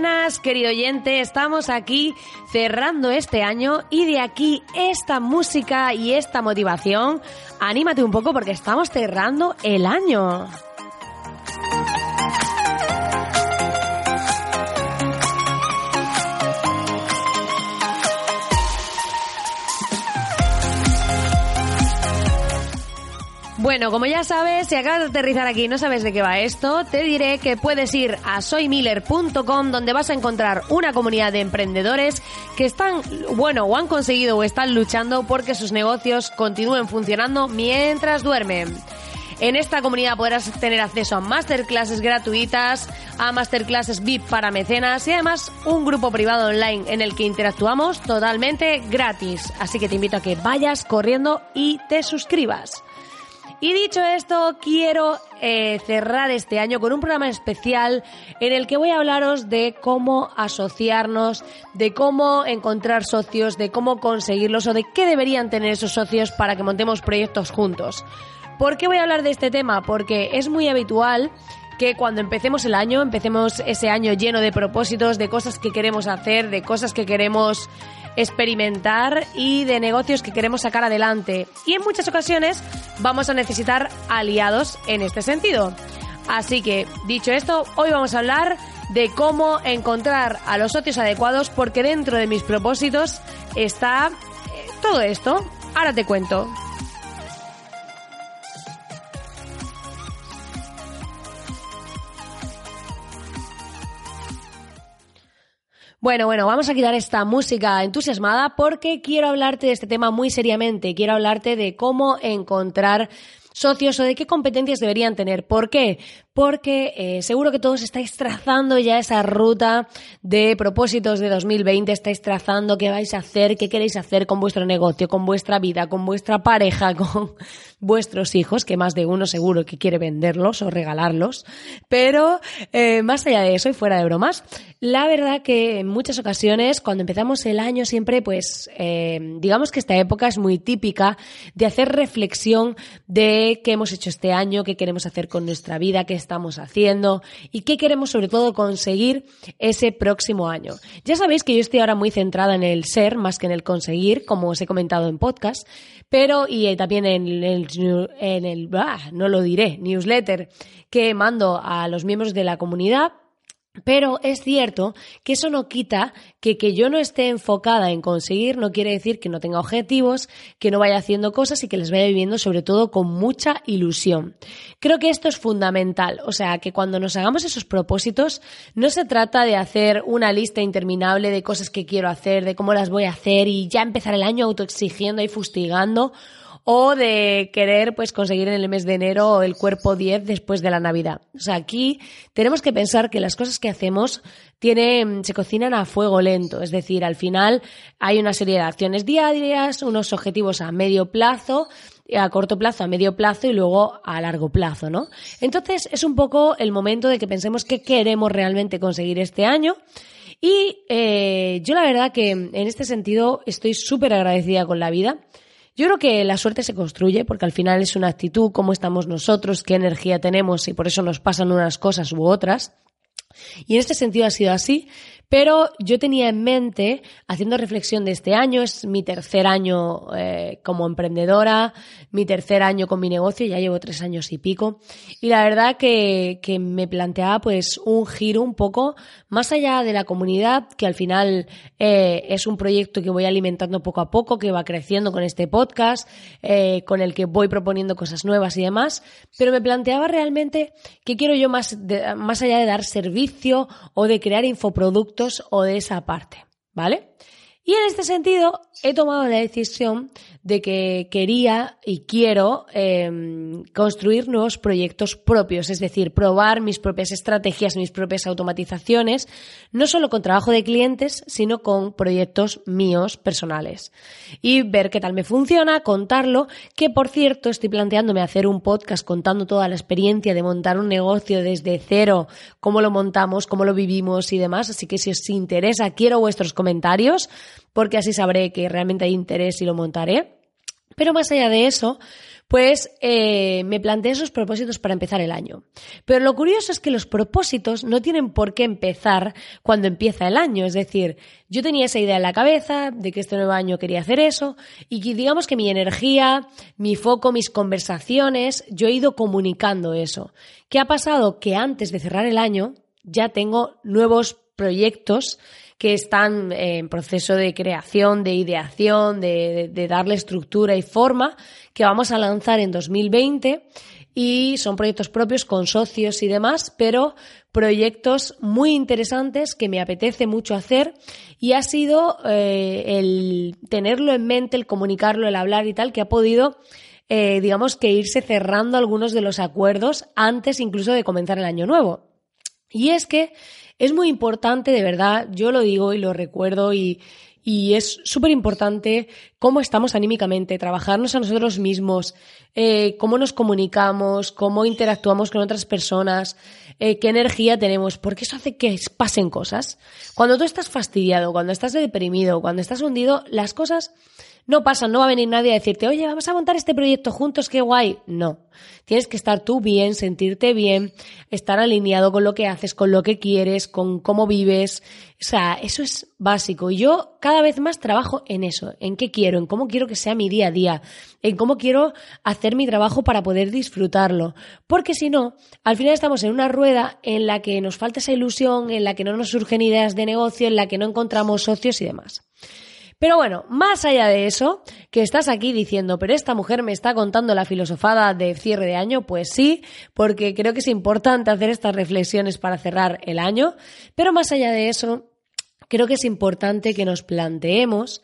Buenas, querido oyente. Estamos aquí cerrando este año y de aquí esta música y esta motivación. Anímate un poco porque estamos cerrando el año. Bueno, como ya sabes, si acabas de aterrizar aquí y no sabes de qué va esto, te diré que puedes ir a soymiller.com donde vas a encontrar una comunidad de emprendedores que están, bueno, o han conseguido o están luchando porque sus negocios continúen funcionando mientras duermen. En esta comunidad podrás tener acceso a masterclasses gratuitas, a masterclasses VIP para mecenas y además un grupo privado online en el que interactuamos totalmente gratis. Así que te invito a que vayas corriendo y te suscribas. Y dicho esto, quiero eh, cerrar este año con un programa especial en el que voy a hablaros de cómo asociarnos, de cómo encontrar socios, de cómo conseguirlos o de qué deberían tener esos socios para que montemos proyectos juntos. ¿Por qué voy a hablar de este tema? Porque es muy habitual que cuando empecemos el año, empecemos ese año lleno de propósitos, de cosas que queremos hacer, de cosas que queremos experimentar y de negocios que queremos sacar adelante. Y en muchas ocasiones vamos a necesitar aliados en este sentido. Así que, dicho esto, hoy vamos a hablar de cómo encontrar a los socios adecuados porque dentro de mis propósitos está eh, todo esto. Ahora te cuento. Bueno, bueno, vamos a quitar esta música entusiasmada porque quiero hablarte de este tema muy seriamente. Quiero hablarte de cómo encontrar socios o de qué competencias deberían tener. ¿Por qué? Porque eh, seguro que todos estáis trazando ya esa ruta de propósitos de 2020, estáis trazando qué vais a hacer, qué queréis hacer con vuestro negocio, con vuestra vida, con vuestra pareja, con vuestros hijos, que más de uno seguro que quiere venderlos o regalarlos. Pero eh, más allá de eso y fuera de bromas, la verdad que en muchas ocasiones cuando empezamos el año siempre, pues eh, digamos que esta época es muy típica de hacer reflexión de qué hemos hecho este año, qué queremos hacer con nuestra vida, qué estamos haciendo y qué queremos sobre todo conseguir ese próximo año. Ya sabéis que yo estoy ahora muy centrada en el ser más que en el conseguir, como os he comentado en podcast, pero y también en el, en el no lo diré, newsletter que mando a los miembros de la comunidad pero es cierto que eso no quita que que yo no esté enfocada en conseguir, no quiere decir que no tenga objetivos, que no vaya haciendo cosas y que les vaya viviendo sobre todo con mucha ilusión. Creo que esto es fundamental, o sea, que cuando nos hagamos esos propósitos no se trata de hacer una lista interminable de cosas que quiero hacer, de cómo las voy a hacer y ya empezar el año autoexigiendo y fustigando o de querer pues conseguir en el mes de enero el cuerpo 10 después de la Navidad. O sea, aquí tenemos que pensar que las cosas que hacemos tienen, se cocinan a fuego lento, es decir, al final hay una serie de acciones diarias, unos objetivos a medio plazo, a corto plazo, a medio plazo y luego a largo plazo, ¿no? Entonces es un poco el momento de que pensemos qué queremos realmente conseguir este año. Y eh, yo la verdad que en este sentido estoy súper agradecida con la vida yo creo que la suerte se construye porque al final es una actitud, cómo estamos nosotros, qué energía tenemos y por eso nos pasan unas cosas u otras. Y en este sentido ha sido así, pero yo tenía en mente, haciendo reflexión de este año, es mi tercer año eh, como emprendedora, mi tercer año con mi negocio, ya llevo tres años y pico, y la verdad que, que me planteaba pues un giro un poco más allá de la comunidad, que al final eh, es un proyecto que voy alimentando poco a poco, que va creciendo con este podcast, eh, con el que voy proponiendo cosas nuevas y demás, pero me planteaba realmente qué quiero yo más, más allá de dar servicio o de crear infoproductos o de esa parte, ¿vale? Y en este sentido, he tomado la decisión de que quería y quiero em, construir nuevos proyectos propios, es decir, probar mis propias estrategias, mis propias automatizaciones, no solo con trabajo de clientes, sino con proyectos míos personales. Y ver qué tal me funciona, contarlo, que por cierto estoy planteándome hacer un podcast contando toda la experiencia de montar un negocio desde cero, cómo lo montamos, cómo lo vivimos y demás, así que si os interesa, quiero vuestros comentarios porque así sabré que realmente hay interés y lo montaré. Pero más allá de eso, pues eh, me planteé esos propósitos para empezar el año. Pero lo curioso es que los propósitos no tienen por qué empezar cuando empieza el año. Es decir, yo tenía esa idea en la cabeza de que este nuevo año quería hacer eso y que digamos que mi energía, mi foco, mis conversaciones, yo he ido comunicando eso. ¿Qué ha pasado? Que antes de cerrar el año ya tengo nuevos proyectos que están en proceso de creación, de ideación, de, darle estructura y forma, que vamos a lanzar en 2020 y son proyectos propios con socios y demás, pero proyectos muy interesantes que me apetece mucho hacer y ha sido eh, el tenerlo en mente, el comunicarlo, el hablar y tal, que ha podido, eh, digamos que irse cerrando algunos de los acuerdos antes incluso de comenzar el año nuevo. Y es que es muy importante, de verdad, yo lo digo y lo recuerdo y, y es súper importante cómo estamos anímicamente, trabajarnos a nosotros mismos, eh, cómo nos comunicamos, cómo interactuamos con otras personas, eh, qué energía tenemos, porque eso hace que pasen cosas. Cuando tú estás fastidiado, cuando estás deprimido, cuando estás hundido, las cosas no pasa, no va a venir nadie a decirte, oye, vamos a montar este proyecto juntos, qué guay. No. Tienes que estar tú bien, sentirte bien, estar alineado con lo que haces, con lo que quieres, con cómo vives. O sea, eso es básico. Y yo cada vez más trabajo en eso, en qué quiero, en cómo quiero que sea mi día a día, en cómo quiero hacer mi trabajo para poder disfrutarlo. Porque si no, al final estamos en una rueda en la que nos falta esa ilusión, en la que no nos surgen ideas de negocio, en la que no encontramos socios y demás. Pero bueno, más allá de eso, que estás aquí diciendo, pero esta mujer me está contando la filosofada de cierre de año, pues sí, porque creo que es importante hacer estas reflexiones para cerrar el año, pero más allá de eso, creo que es importante que nos planteemos,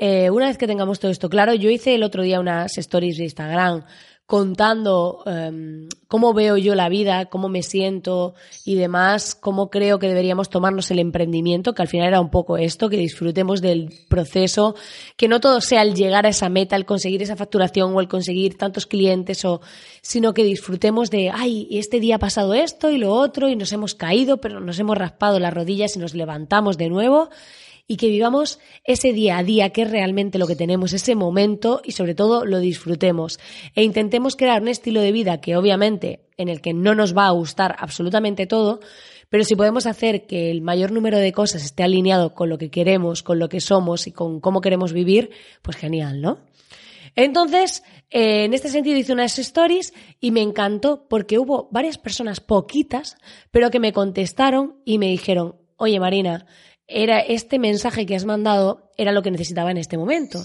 eh, una vez que tengamos todo esto claro, yo hice el otro día unas stories de Instagram contando em, cómo veo yo la vida, cómo me siento y demás, cómo creo que deberíamos tomarnos el emprendimiento, que al final era un poco esto, que disfrutemos del proceso, que no todo sea el llegar a esa meta, el conseguir esa facturación o el conseguir tantos clientes, o, sino que disfrutemos de, ay, este día ha pasado esto y lo otro y nos hemos caído, pero nos hemos raspado las rodillas y nos levantamos de nuevo y que vivamos ese día a día que es realmente lo que tenemos, ese momento y sobre todo lo disfrutemos e intentemos crear un estilo de vida que obviamente en el que no nos va a gustar absolutamente todo, pero si podemos hacer que el mayor número de cosas esté alineado con lo que queremos, con lo que somos y con cómo queremos vivir, pues genial, ¿no? Entonces, eh, en este sentido hice unas stories y me encantó porque hubo varias personas, poquitas, pero que me contestaron y me dijeron, oye Marina, era este mensaje que has mandado era lo que necesitaba en este momento.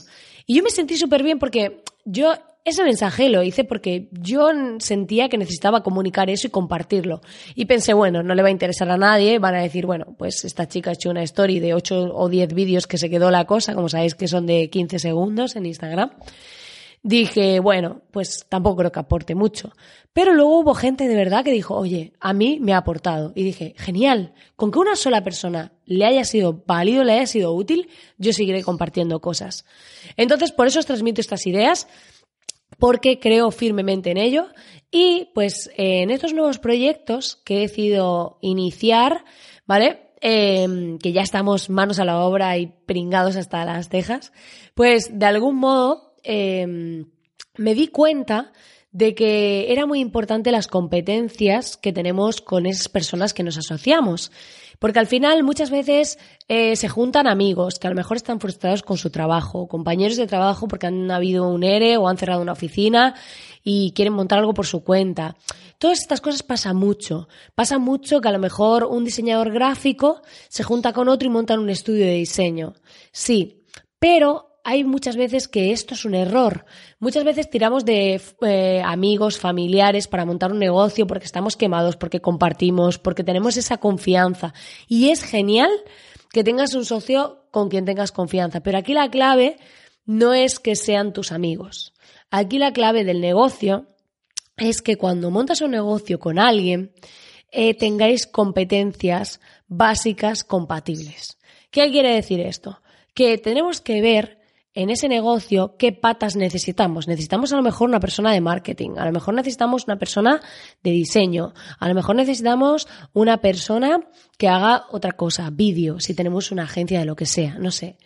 Y yo me sentí súper bien porque yo ese mensaje lo hice porque yo sentía que necesitaba comunicar eso y compartirlo. Y pensé, bueno, no le va a interesar a nadie, van a decir, bueno, pues esta chica ha hecho una story de 8 o 10 vídeos que se quedó la cosa, como sabéis que son de 15 segundos en Instagram dije, bueno, pues tampoco creo que aporte mucho. Pero luego hubo gente de verdad que dijo, oye, a mí me ha aportado. Y dije, genial, con que una sola persona le haya sido válido, le haya sido útil, yo seguiré compartiendo cosas. Entonces, por eso os transmito estas ideas, porque creo firmemente en ello. Y pues en estos nuevos proyectos que he decidido iniciar, ¿vale? Em, que ya estamos manos a la obra y pringados hasta las cejas, pues de algún modo Em, me di cuenta de que era muy importante las competencias que tenemos con esas personas que nos asociamos. Porque al final muchas veces eh, se juntan amigos que a lo mejor están frustrados con su trabajo, compañeros de trabajo porque han habido un ERE o han cerrado una oficina y quieren montar algo por su cuenta. Todas estas cosas pasa mucho. Pasa mucho que a lo mejor un diseñador gráfico se junta con otro y montan un estudio de diseño. Sí, pero hay muchas veces que esto es un error. Muchas veces tiramos de eh, amigos, familiares para montar un negocio porque estamos quemados, porque compartimos, porque tenemos esa confianza. Y es genial que tengas un socio con quien tengas confianza. Pero aquí la clave no es que sean tus amigos. Aquí la clave del negocio es que cuando montas un negocio con alguien, eh, tengáis competencias básicas compatibles. ¿Qué quiere decir esto? Que tenemos que ver en ese negocio qué patas necesitamos. Necesitamos a lo mejor una persona de marketing, a lo mejor necesitamos una persona de diseño, a lo mejor necesitamos una persona que haga otra cosa, vídeo, si tenemos una agencia de lo que sea, no sé.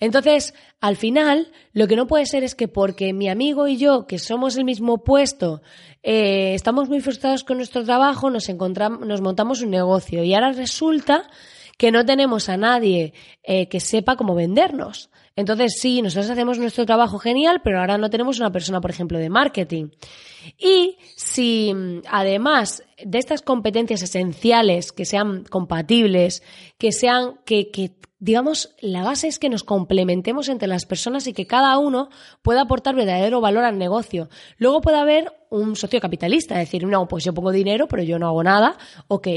Entonces, al final, lo que no puede ser es que porque mi amigo y yo, que somos el mismo puesto, eh, estamos muy frustrados con nuestro trabajo, nos encontramos, nos montamos un negocio y ahora resulta que no tenemos a nadie eh, que sepa cómo vendernos. Entonces, sí, nosotros hacemos nuestro trabajo genial, pero ahora no tenemos una persona, por ejemplo, de marketing. Y si además de estas competencias esenciales que sean compatibles, que sean, que, que digamos, la base es que nos complementemos entre las personas y que cada uno pueda aportar verdadero valor al negocio. Luego puede haber un socio capitalista, decir, no, pues yo pongo dinero, pero yo no hago nada, ok.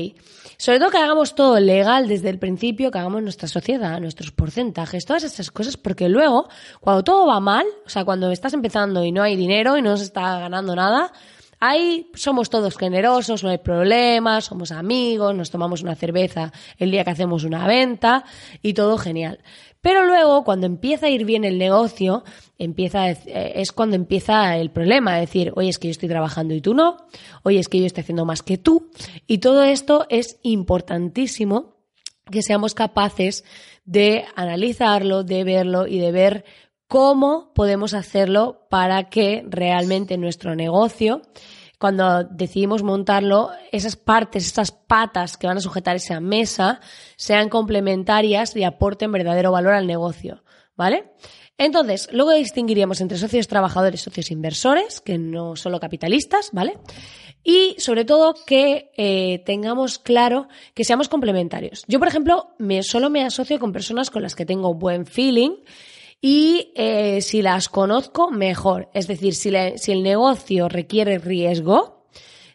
Sobre todo que hagamos todo legal desde el principio, que hagamos nuestra sociedad, nuestros porcentajes, todas esas cosas, porque luego, cuando todo va mal, o sea, cuando estás empezando y no hay dinero y no se está ganando nada, Ahí somos todos generosos, no hay problemas, somos amigos, nos tomamos una cerveza el día que hacemos una venta y todo genial. Pero luego, cuando empieza a ir bien el negocio, empieza, eh, es cuando empieza el problema, decir, oye, es que yo estoy trabajando y tú no, oye, es que yo estoy haciendo más que tú. Y todo esto es importantísimo que seamos capaces de analizarlo, de verlo y de ver cómo podemos hacerlo para que realmente nuestro negocio, cuando decidimos montarlo, esas partes, esas patas que van a sujetar esa mesa, sean complementarias y aporten verdadero valor al negocio. ¿Vale? Entonces, luego distinguiríamos entre socios trabajadores y socios inversores, que no solo capitalistas, ¿vale? Y sobre todo que eh, tengamos claro que seamos complementarios. Yo, por ejemplo, me, solo me asocio con personas con las que tengo buen feeling y eh, si las conozco, mejor. Es decir, si, si el negocio requiere riesgo,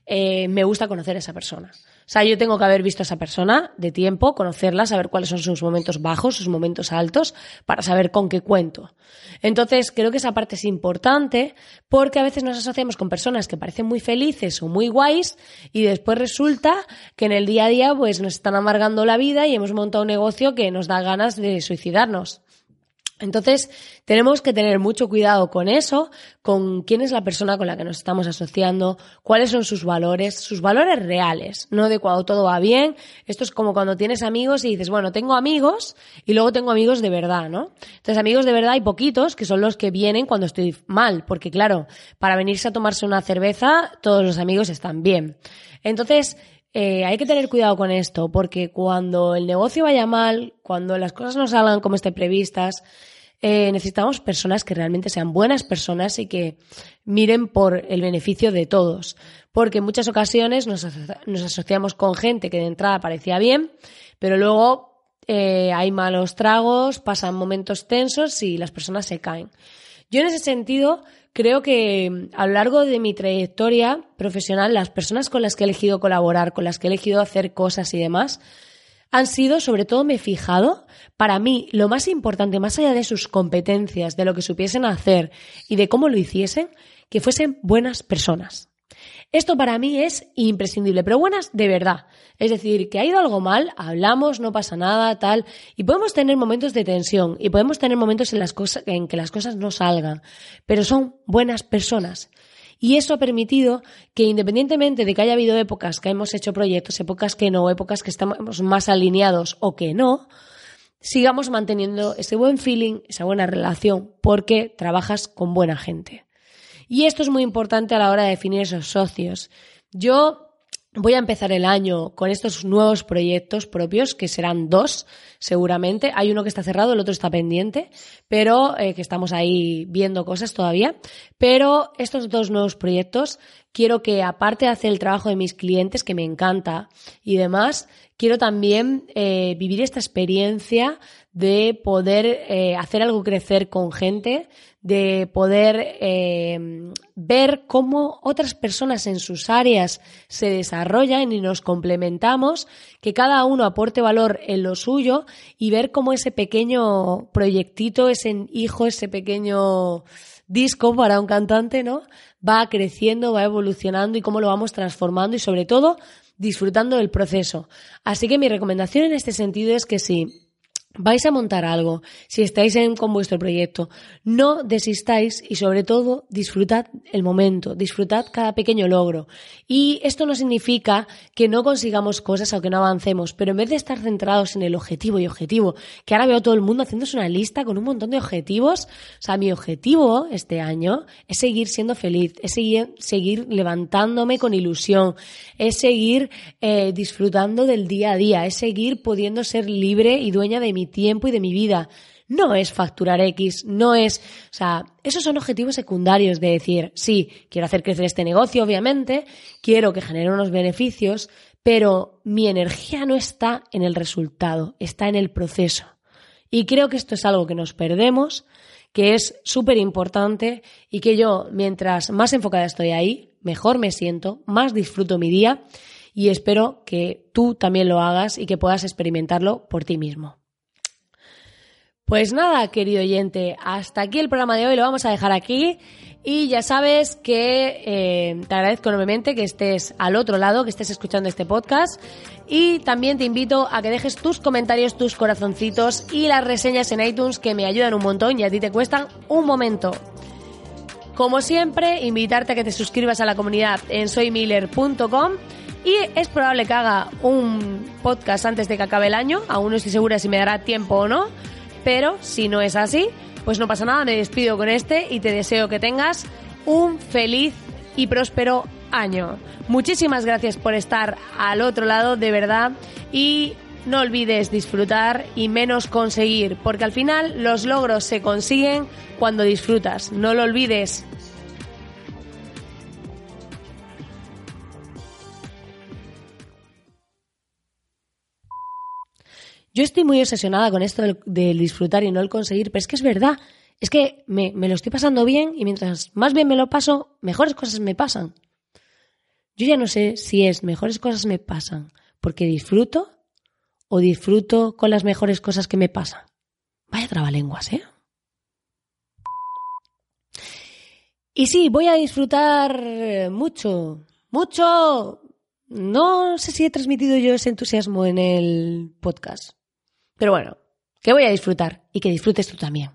eh, me gusta conocer a esa persona. O sea, yo tengo que haber visto a esa persona de tiempo, conocerla, saber cuáles son sus momentos bajos, sus momentos altos, para saber con qué cuento. Entonces, creo que esa parte es importante porque a veces nos asociamos con personas que parecen muy felices o muy guays y después resulta que en el día a día pues nos están amargando la vida y hemos montado un negocio que nos da ganas de suicidarnos. Entonces, tenemos que tener mucho cuidado con eso, con quién es la persona con la que nos estamos asociando, cuáles son sus valores, sus valores reales, no de cuando todo va bien. Esto es como cuando tienes amigos y dices, bueno, tengo amigos y luego tengo amigos de verdad, ¿no? Entonces, amigos de verdad hay poquitos que son los que vienen cuando estoy mal, porque claro, para venirse a tomarse una cerveza, todos los amigos están bien. Entonces, eh, hay que tener cuidado con esto, porque cuando el negocio vaya mal, cuando las cosas no salgan como estén previstas, eh, necesitamos personas que realmente sean buenas personas y que miren por el beneficio de todos. Porque en muchas ocasiones nos, asociamos con gente que de entrada parecía bien, pero luego eh, hay malos tragos, pasan momentos tensos y las personas se caen. Yo en ese sentido creo que a lo largo de mi trayectoria profesional, las personas con las que he elegido colaborar, con las que he elegido hacer cosas y demás, han sido, sobre todo me he fijado, para mí lo más importante, más allá de sus competencias, de lo que supiesen hacer y de cómo lo hiciesen, que fuesen buenas personas. Esto para mí es imprescindible, pero buenas de verdad. Es decir, que ha ido algo mal, hablamos, no pasa nada, tal, y podemos tener momentos de tensión y podemos tener momentos en, las cosas, en que las cosas no salgan, pero son buenas personas. Y eso ha permitido que independientemente de que haya habido épocas que hemos hecho proyectos, épocas que no, épocas que estamos más alineados o que no, sigamos manteniendo ese buen feeling, esa buena relación, porque trabajas con buena gente. Y esto es muy importante a la hora de definir esos socios. Yo Voy a empezar el año con estos nuevos proyectos propios, que serán dos, seguramente. Hay uno que está cerrado, el otro está pendiente, pero eh, que estamos ahí viendo cosas todavía. Pero estos dos nuevos proyectos quiero que, aparte de hacer el trabajo de mis clientes, que me encanta y demás, quiero también eh, vivir esta experiencia de poder eh, hacer algo crecer con gente, de poder eh, ver cómo otras personas en sus áreas se desarrollan y nos complementamos, que cada uno aporte valor en lo suyo y ver cómo ese pequeño proyectito, ese hijo, ese pequeño disco para un cantante, ¿no? Va creciendo, va evolucionando y cómo lo vamos transformando y sobre todo disfrutando del proceso. Así que mi recomendación en este sentido es que si vais a montar algo, si estáis con vuestro proyecto, no desistáis y sobre todo disfrutad el momento, disfrutad cada pequeño logro. Y esto no significa que no consigamos cosas o que no avancemos, pero en vez de estar centrados en el objetivo y objetivo, que ahora veo todo el mundo haciéndose una lista con un montón de objetivos, o sea, mi objetivo este año es seguir siendo feliz, es seguir, seguir levantándome con ilusión, es seguir eh, disfrutando del día a día, es seguir pudiendo ser libre y dueña de mi tiempo y de mi vida. No es facturar X, no es, o sea, esos son objetivos secundarios de decir, sí, quiero hacer crecer este negocio, obviamente, quiero que genere unos beneficios, pero mi energía no está en el resultado, está en el proceso. Y creo que esto es algo que nos perdemos, que es súper importante y que yo, mientras más enfocada estoy ahí, mejor me siento, más disfruto mi día y espero que tú también lo hagas y que puedas experimentarlo por ti mismo. Pues nada, querido oyente, hasta aquí el programa de hoy, lo vamos a dejar aquí. Y ya sabes que eh, te agradezco enormemente que estés al otro lado, que estés escuchando este podcast. Y también te invito a que dejes tus comentarios, tus corazoncitos y las reseñas en iTunes que me ayudan un montón y a ti te cuestan un momento. Como siempre, invitarte a que te suscribas a la comunidad en soymiller.com y es probable que haga un podcast antes de que acabe el año. Aún no estoy segura si me dará tiempo o no pero si no es así, pues no pasa nada, me despido con este y te deseo que tengas un feliz y próspero año. Muchísimas gracias por estar al otro lado, de verdad, y no olvides disfrutar y menos conseguir, porque al final los logros se consiguen cuando disfrutas. No lo olvides. Yo estoy muy obsesionada con esto del, disfrutar y no el conseguir, pero es que es verdad. Es que me, lo estoy pasando bien y mientras más bien me lo paso, mejores cosas me pasan. Yo ya no sé si es mejores cosas me pasan porque disfruto o disfruto con las mejores cosas que me pasan. Vaya trabalenguas, ¿eh? Y sí, voy a disfrutar mucho, mucho. No sé si he transmitido yo ese entusiasmo en el podcast. Pero bueno, que voy a disfrutar y que disfrutes tú también.